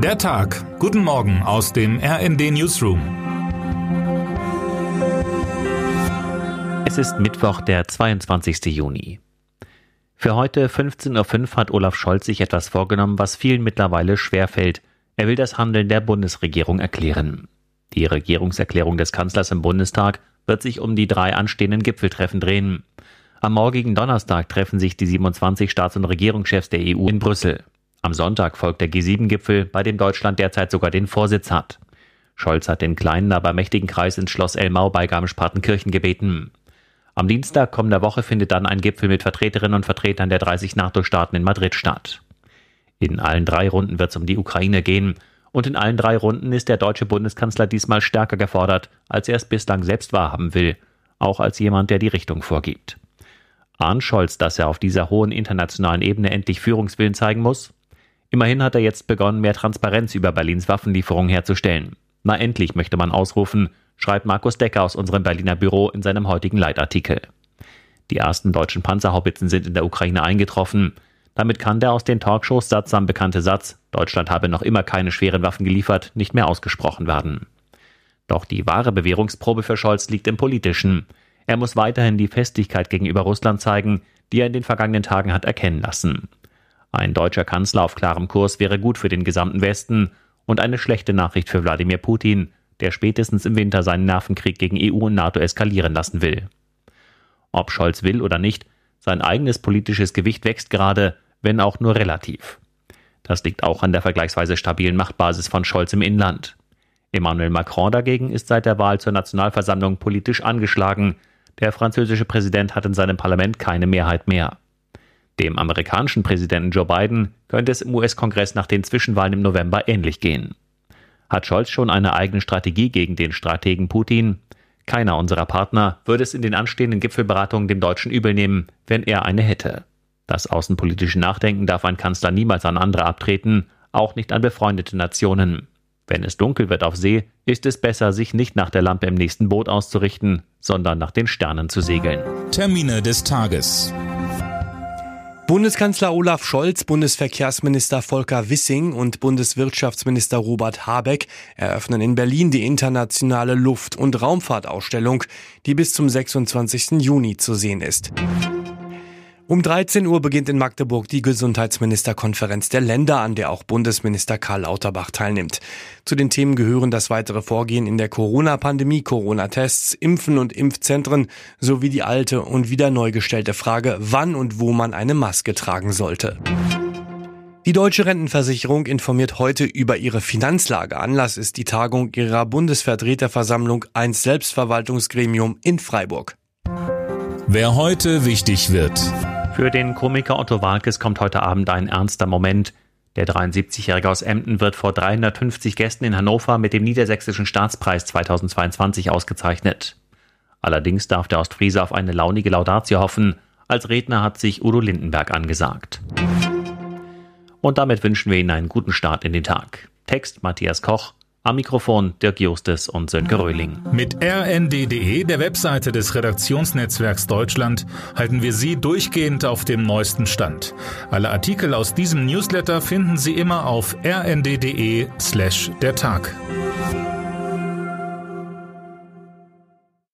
Der Tag. Guten Morgen aus dem RND Newsroom. Es ist Mittwoch, der 22. Juni. Für heute 15.05 Uhr hat Olaf Scholz sich etwas vorgenommen, was vielen mittlerweile schwerfällt. Er will das Handeln der Bundesregierung erklären. Die Regierungserklärung des Kanzlers im Bundestag wird sich um die drei anstehenden Gipfeltreffen drehen. Am morgigen Donnerstag treffen sich die 27 Staats- und Regierungschefs der EU in Brüssel. Am Sonntag folgt der G7-Gipfel, bei dem Deutschland derzeit sogar den Vorsitz hat. Scholz hat den kleinen, aber mächtigen Kreis ins Schloss Elmau bei Garmisch-Partenkirchen gebeten. Am Dienstag kommender Woche findet dann ein Gipfel mit Vertreterinnen und Vertretern der 30 NATO-Staaten in Madrid statt. In allen drei Runden wird es um die Ukraine gehen. Und in allen drei Runden ist der deutsche Bundeskanzler diesmal stärker gefordert, als er es bislang selbst wahrhaben will, auch als jemand, der die Richtung vorgibt. Ahnt Scholz, dass er auf dieser hohen internationalen Ebene endlich Führungswillen zeigen muss? Immerhin hat er jetzt begonnen, mehr Transparenz über Berlins Waffenlieferungen herzustellen. Na endlich möchte man ausrufen, schreibt Markus Decker aus unserem Berliner Büro in seinem heutigen Leitartikel. Die ersten deutschen Panzerhaubitzen sind in der Ukraine eingetroffen. Damit kann der aus den Talkshows sattsam bekannte Satz, Deutschland habe noch immer keine schweren Waffen geliefert, nicht mehr ausgesprochen werden. Doch die wahre Bewährungsprobe für Scholz liegt im Politischen. Er muss weiterhin die Festigkeit gegenüber Russland zeigen, die er in den vergangenen Tagen hat erkennen lassen. Ein deutscher Kanzler auf klarem Kurs wäre gut für den gesamten Westen und eine schlechte Nachricht für Wladimir Putin, der spätestens im Winter seinen Nervenkrieg gegen EU und NATO eskalieren lassen will. Ob Scholz will oder nicht, sein eigenes politisches Gewicht wächst gerade, wenn auch nur relativ. Das liegt auch an der vergleichsweise stabilen Machtbasis von Scholz im Inland. Emmanuel Macron dagegen ist seit der Wahl zur Nationalversammlung politisch angeschlagen, der französische Präsident hat in seinem Parlament keine Mehrheit mehr. Dem amerikanischen Präsidenten Joe Biden könnte es im US-Kongress nach den Zwischenwahlen im November ähnlich gehen. Hat Scholz schon eine eigene Strategie gegen den Strategen Putin? Keiner unserer Partner würde es in den anstehenden Gipfelberatungen dem Deutschen übel nehmen, wenn er eine hätte. Das außenpolitische Nachdenken darf ein Kanzler niemals an andere abtreten, auch nicht an befreundete Nationen. Wenn es dunkel wird auf See, ist es besser, sich nicht nach der Lampe im nächsten Boot auszurichten, sondern nach den Sternen zu segeln. Termine des Tages. Bundeskanzler Olaf Scholz, Bundesverkehrsminister Volker Wissing und Bundeswirtschaftsminister Robert Habeck eröffnen in Berlin die internationale Luft- und Raumfahrtausstellung, die bis zum 26. Juni zu sehen ist. Um 13 Uhr beginnt in Magdeburg die Gesundheitsministerkonferenz der Länder, an der auch Bundesminister Karl Lauterbach teilnimmt. Zu den Themen gehören das weitere Vorgehen in der Corona-Pandemie, Corona-Tests, Impfen und Impfzentren sowie die alte und wieder neu gestellte Frage, wann und wo man eine Maske tragen sollte. Die Deutsche Rentenversicherung informiert heute über ihre Finanzlage. Anlass ist die Tagung ihrer Bundesvertreterversammlung, ein Selbstverwaltungsgremium in Freiburg. Wer heute wichtig wird. Für den Komiker Otto Walkes kommt heute Abend ein ernster Moment. Der 73-Jährige aus Emden wird vor 350 Gästen in Hannover mit dem Niedersächsischen Staatspreis 2022 ausgezeichnet. Allerdings darf der Ostfriese auf eine launige Laudatio hoffen. Als Redner hat sich Udo Lindenberg angesagt. Und damit wünschen wir Ihnen einen guten Start in den Tag. Text Matthias Koch, am Mikrofon Dirk Justes und Sönke Röhling. Mit rnd.de, der Webseite des Redaktionsnetzwerks Deutschland, halten wir Sie durchgehend auf dem neuesten Stand. Alle Artikel aus diesem Newsletter finden Sie immer auf rnd.de slash der Tag.